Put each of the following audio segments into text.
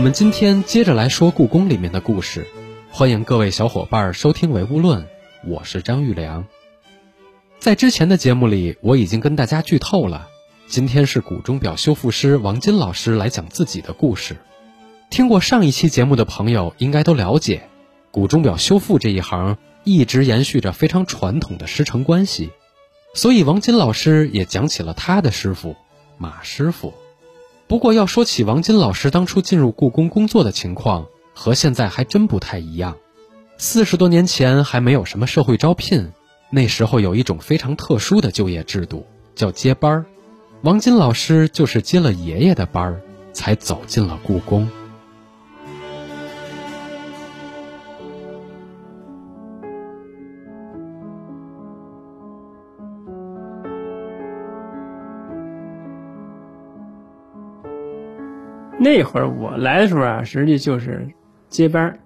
我们今天接着来说故宫里面的故事，欢迎各位小伙伴收听《唯物论》，我是张玉良。在之前的节目里，我已经跟大家剧透了，今天是古钟表修复师王金老师来讲自己的故事。听过上一期节目的朋友应该都了解，古钟表修复这一行一直延续着非常传统的师承关系，所以王金老师也讲起了他的师傅马师傅。不过要说起王金老师当初进入故宫工作的情况，和现在还真不太一样。四十多年前还没有什么社会招聘，那时候有一种非常特殊的就业制度，叫接班儿。王金老师就是接了爷爷的班儿，才走进了故宫。那会儿我来的时候啊，实际就是接班儿，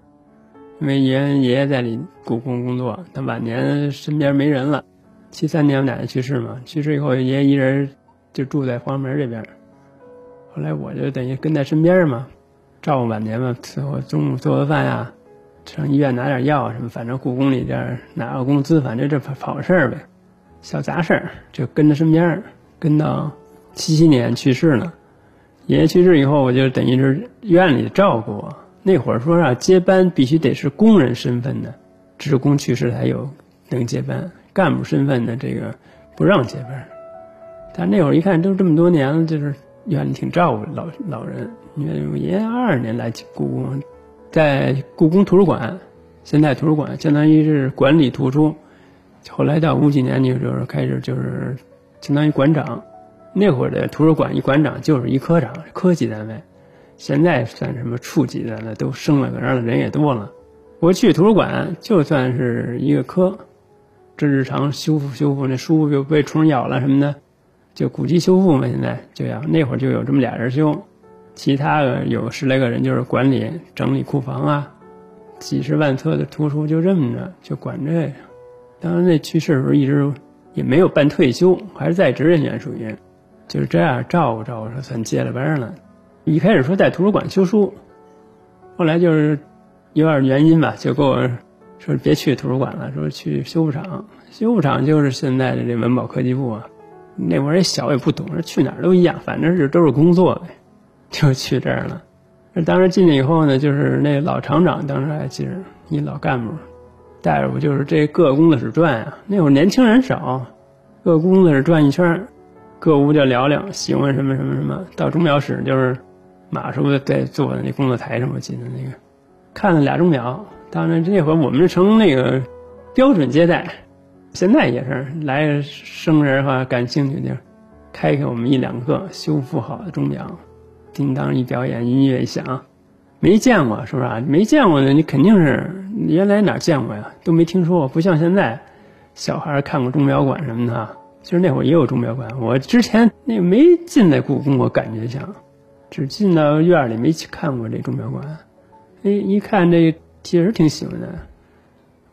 因为爷爷爷在里故宫工作，他晚年身边没人了，七三年我奶奶去世嘛，去世以后爷爷一人就住在黄门这边，后来我就等于跟在身边嘛，照顾晚年嘛，伺候中午做个饭呀，上医院拿点药什么，反正故宫里边拿个工资，反正这跑跑事儿呗，小杂事儿就跟在身边，跟到七七年去世了。爷爷去世以后，我就等于是院里照顾我。那会儿说啊，接班必须得是工人身份的，职工去世才有能接班，干部身份的这个不让接班。但那会儿一看都这么多年了，就是院里挺照顾老老人。因为爷爷二二年来故宫，在故宫图书馆，现在图书馆相当于是管理图书。后来到五几年，就是开始就是相当于馆长。那会儿的图书馆一馆长就是一科长，科级单位。现在算什么处级的了，都升了，然后人也多了。过去图书馆就算是一个科，这日常修复修复那书就被虫咬了什么的，就古籍修复嘛。现在就要那会儿就有这么俩人修，其他的有十来个人就是管理整理库房啊，几十万册的图书就这么着就管这个。当然那去世的时候一直也没有办退休，还是在职人员属于。就是这样照顾照顾，说算接了班了。一开始说在图书馆修书，后来就是有点原因吧，就给我说别去图书馆了，说去修复厂。修复厂就是现在的这文保科技部啊。那会儿也小也不懂，说去哪儿都一样，反正是都是工作呗，就去这儿了。当时进去以后呢，就是那老厂长当时还记着，一老干部带着我，就是这各工作室转呀。那会儿年轻人少，各工作室转一圈。各屋就聊聊，喜欢什么什么什么。到钟表室就是马师傅在坐在那工作台上，我记得那个看了俩钟表。当然这会儿我们是成那个标准接待，现在也是来生人哈感兴趣的，开开我们一两个修复好的钟表，叮当一表演，音乐一响，没见过是不是啊？没见过的你肯定是原来哪见过呀？都没听说过，不像现在小孩看过钟表馆什么的。其实那会儿也有钟表馆，我之前那没进那故宫，我感觉像，只进到院里没去看过这钟表馆。哎，一看这确实挺喜欢的，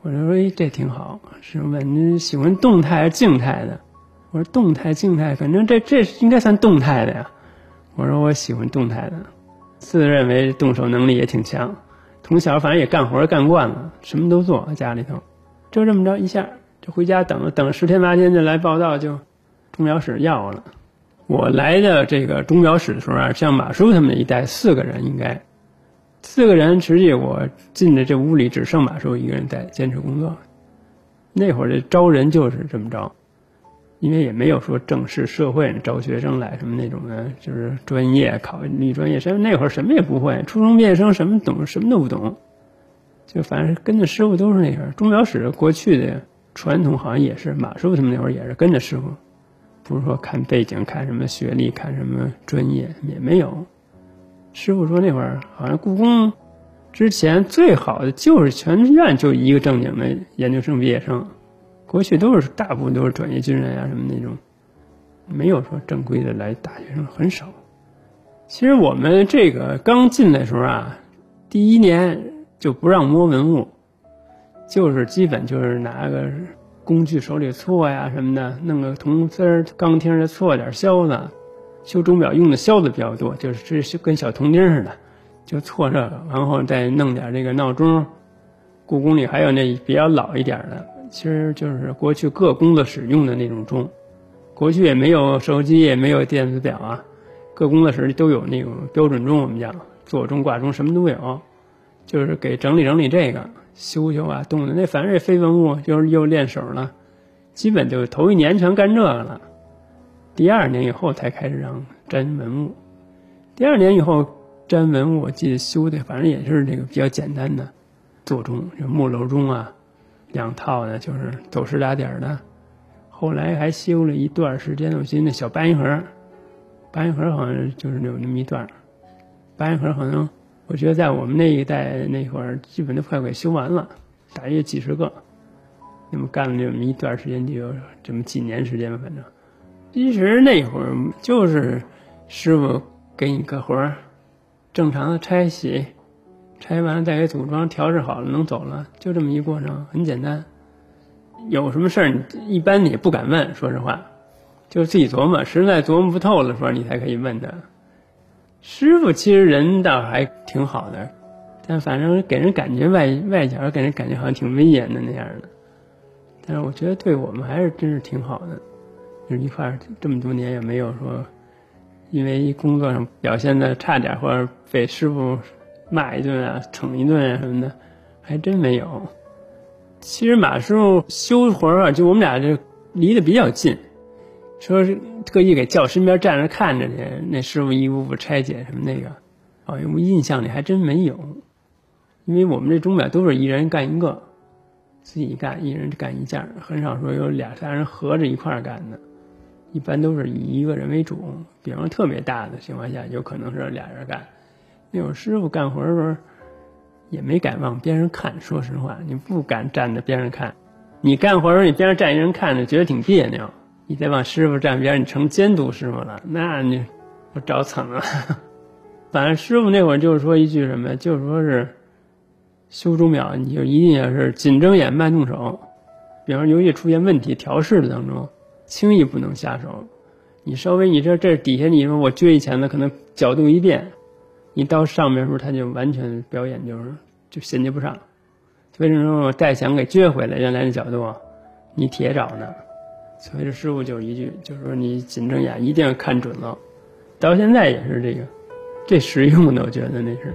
我就说哎这挺好。是问你喜欢动态还是静态的？我说动态、静态，反正这这应该算动态的呀。我说我喜欢动态的，自认为动手能力也挺强，从小反正也干活干惯了，什么都做家里头，就这么着一下。就回家等等十天八天的来报道，就钟表室要了。我来的这个钟表室的时候啊，像马叔他们一带四个人应该，四个人实际我进的这屋里只剩马叔一个人在坚持工作。那会儿这招人就是这么着，因为也没有说正式社会招学生来什么那种的，就是专业考你专业，什么那会儿什么也不会，初中毕业生什么懂什么都不懂，就反正跟着师傅都是那样。钟表室过去的。传统好像也是马师傅他们那会儿也是跟着师傅，不是说看背景、看什么学历、看什么专业也没有。师傅说那会儿好像故宫之前最好的就是全院就一个正经的研究生毕业生，过去都是大部分都是转业军人啊什么那种，没有说正规的来大学生很少。其实我们这个刚进来的时候啊，第一年就不让摸文物。就是基本就是拿个工具手里锉呀什么的，弄个铜丝儿、钢钉儿锉点销子，修钟表用的销子比较多，就是这跟小铜钉似的，就锉这个，然后再弄点这个闹钟。故宫里还有那比较老一点的，其实就是过去各工作室用的那种钟。过去也没有手机，也没有电子表啊，各工作室都有那种标准钟，我们讲座钟、挂钟什么都有，就是给整理整理这个，修修啊，动的那反正也非文物，就是又练手了，基本就头一年全干这个了。第二年以后才开始让粘文物，第二年以后粘文物，我记得修的反正也是这个比较简单的。座钟就木楼钟啊，两套的，就是走时打点的。后来还修了一段时间，我记得那小八音盒，八音盒好像就是有那么一段。八音盒好像我觉得在我们那一代那会儿，基本都快给修完了，大约几十个。那么干了这么一段时间，就有这么几年时间吧，反正。其实那会儿就是师傅给你个活儿，正常的拆洗。拆完了再给组装调试好了能走了，就这么一过程，很简单。有什么事儿你一般你也不敢问，说实话，就是自己琢磨，实在琢磨不透的时候你才可以问他。师傅其实人倒还挺好的，但反正给人感觉外外角给人感觉好像挺威严的那样的。但是我觉得对我们还是真是挺好的，就是一块这么多年也没有说因为工作上表现的差点或者被师傅。骂一顿啊，惩一顿啊什么的，还真没有。其实马师傅修活啊，就我们俩就离得比较近，说是特意给叫身边站着看着去，那师傅一步步拆解什么那个，啊，我印象里还真没有。因为我们这钟表都是一人干一个，自己干，一人干一件，很少说有俩仨人合着一块儿干的，一般都是以一个人为主。比方特别大的情况下，有可能是俩人干。那会儿师傅干活的时候，也没敢往边上看。说实话，你不敢站在边上看。你干活的时候，你边上站一人看着，觉得挺别扭。你再往师傅站边，你成监督师傅了，那你我找惨了。反正师傅那会儿就是说一句什么，就是说是修钟表，你就一定要是紧睁眼，慢动手。比方尤其出现问题，调试的当中，轻易不能下手。你稍微你这这底下你说我撅一钳子，可能角度一变。你到上面时候，他就完全表演就是就衔接不上。为什么说我再想给撅回来原来的角度，你铁找呢？所以师傅就一句，就是说你紧睁眼，一定要看准了。到现在也是这个，最实用的，我觉得那是。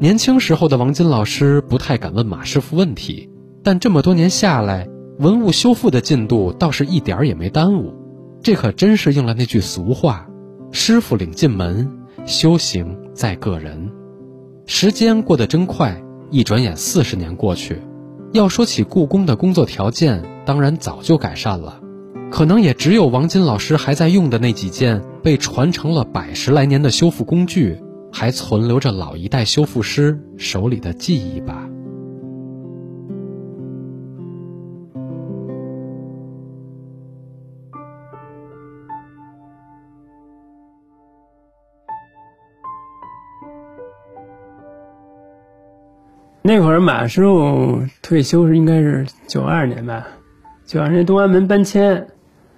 年轻时候的王金老师不太敢问马师傅问题，但这么多年下来，文物修复的进度倒是一点儿也没耽误。这可真是应了那句俗话：“师傅领进门，修行在个人。”时间过得真快，一转眼四十年过去。要说起故宫的工作条件，当然早就改善了，可能也只有王金老师还在用的那几件被传承了百十来年的修复工具。还存留着老一代修复师手里的记忆吧。那会儿马师傅退休是应该是九二年吧，九二年东安门搬迁，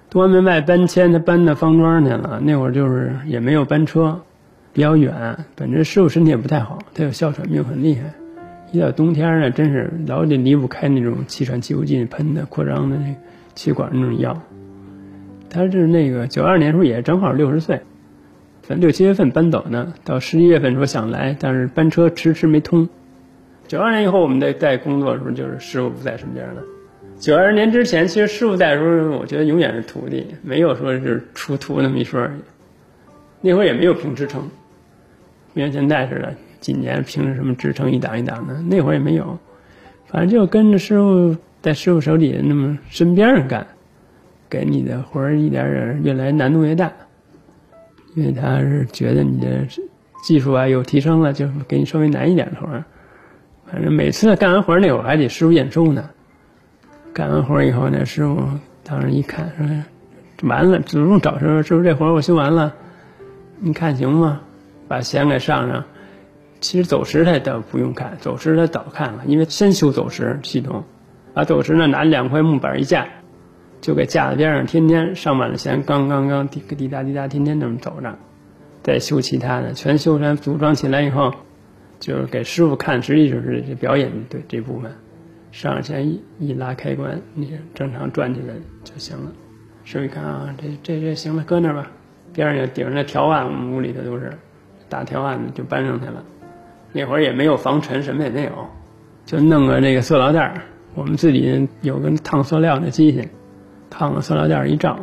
东安门外搬迁，他搬到方庄去了。那会儿就是也没有班车。比较远，本身师傅身体也不太好，他有哮喘病，很厉害。一到冬天呢，真是老得离不开那种气喘气鼓剂喷的扩张的那气管那种药。他是那个九二年时候也正好六十岁，反六七月份搬走呢，到十一月份说想来，但是班车迟迟没通。九二年以后，我们在在工作的时候，就是师傅不在身边了。九二年之前，其实师傅在的时候，我觉得永远是徒弟，没有说是出徒那么一说。那会儿也没有评职称。像现在似的，几年凭着什么职称一档一档的，那会儿也没有，反正就跟着师傅在师傅手底下那么身边上干，给你的活儿一点点越来难度越大，因为他是觉得你的技术啊有提升了，就给你稍微难一点的活儿。反正每次干完活儿那会儿还得师傅验收呢，干完活儿以后呢，师傅当时一看说完了，主动找师傅，师傅这活儿我修完了。你看行吗？把弦给上上。其实走时它倒不用看，走时它早看了，因为先修走时系统，把走时呢拿两块木板一架，就给架在边上，天天上满了弦，刚刚刚滴滴答滴答，天天这么走着。再修其他的，全修完组装起来以后，就是给师傅看，实际就是这表演对这部分，上弦一一拉开关，你正常转起来就行了。师傅一看啊，这这这行了，搁那吧。边上有顶上那条案，我们屋里头都是大条案就搬上去了。那会儿也没有防尘，什么也没有，就弄个那个塑料袋儿，我们自己有个烫塑料的机器，烫个塑料袋儿一罩，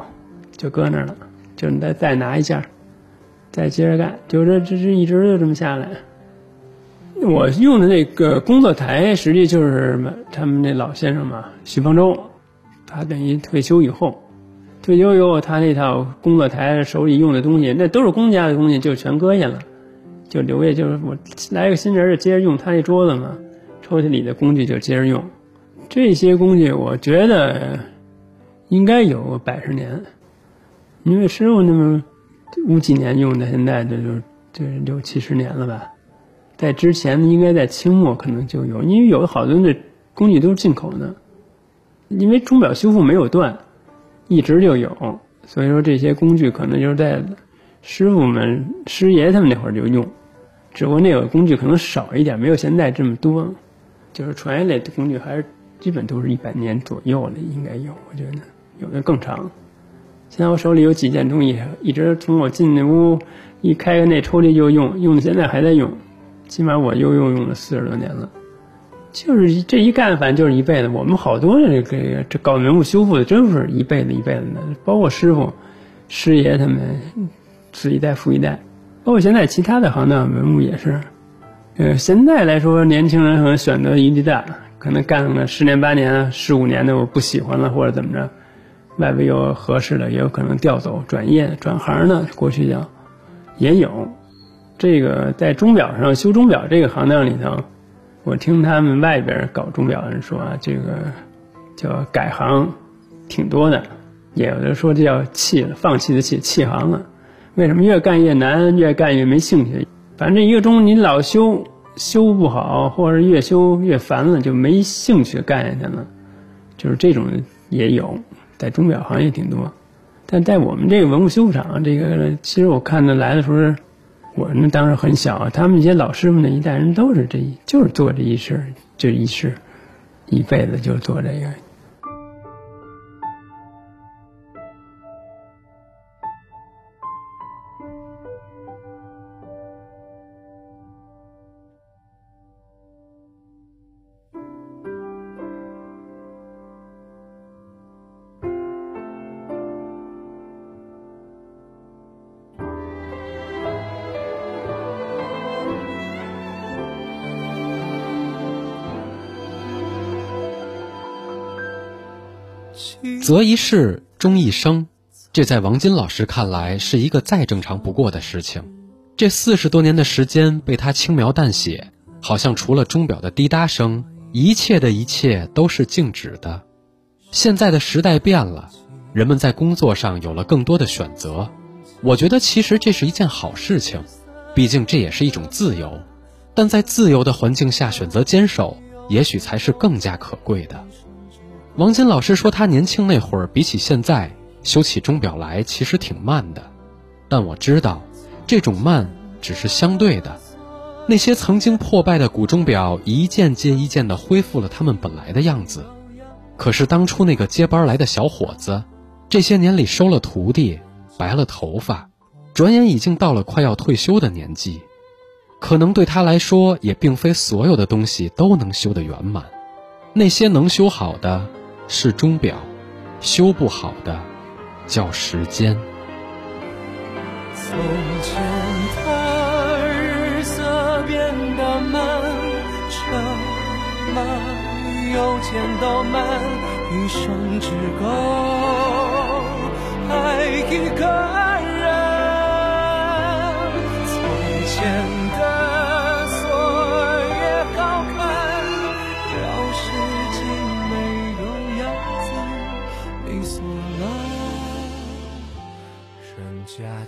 就搁那儿了。就你再再拿一件。再接着干，就这这这一直就这么下来。我用的那个工作台，实际就是他们那老先生嘛，徐方舟，他等于退休以后，退休以后他那套工作台手里用的东西，那都是公家的东西，就全搁下了，就留下就是我来个新人就接着用他那桌子嘛，抽屉里的工具就接着用。这些工具我觉得应该有百十年，因为师傅那么。五几年用的，现在这就这六七十年了吧。在之前应该在清末可能就有，因为有好多的工具都是进口的。因为钟表修复没有断，一直就有，所以说这些工具可能就是在师傅们师爷他们那会儿就用，只不过那个工具可能少一点，没有现在这么多。就是传下来的工具还是基本都是一百年左右的，应该有，我觉得有的更长。现在我手里有几件东西，一直从我进那屋一开开那抽屉就用，用到现在还在用，起码我又用用了四十多年了。就是这一干，反正就是一辈子。我们好多这个这搞文物修复的，真是一辈子一辈子的，包括师傅、师爷他们，子一代父一代，包括现在其他的行当文物也是。呃，现在来说，年轻人可能选择余地大，可能干了十年八年、十五年的，我不喜欢了或者怎么着。外边有合适的，也有可能调走、转业、转行的。过去叫也有。这个在钟表上修钟表这个行当里头，我听他们外边搞钟表的人说啊，这个叫改行挺多的，也有的说这叫弃了，放弃的弃，弃行了。为什么越干越难，越干越没兴趣？反正一个钟你老修修不好，或者越修越烦了，就没兴趣干下去了。就是这种也有。在钟表行业挺多，但在我们这个文物修复厂，这个其实我看他来的时候，我那当时很小，他们一些老师傅那一代人都是这，就是做这一事，这一事，一辈子就做这个。择一事终一生，这在王金老师看来是一个再正常不过的事情。这四十多年的时间被他轻描淡写，好像除了钟表的滴答声，一切的一切都是静止的。现在的时代变了，人们在工作上有了更多的选择。我觉得其实这是一件好事情，毕竟这也是一种自由。但在自由的环境下选择坚守，也许才是更加可贵的。王金老师说，他年轻那会儿比起现在修起钟表来其实挺慢的，但我知道，这种慢只是相对的。那些曾经破败的古钟表一件接一件地恢复了他们本来的样子。可是当初那个接班来的小伙子，这些年里收了徒弟，白了头发，转眼已经到了快要退休的年纪。可能对他来说，也并非所有的东西都能修得圆满，那些能修好的。是钟表，修不好的叫时间。从前的日色变得漫长，有钱都慢，一生只够爱一个人。从前。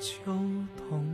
秋冬。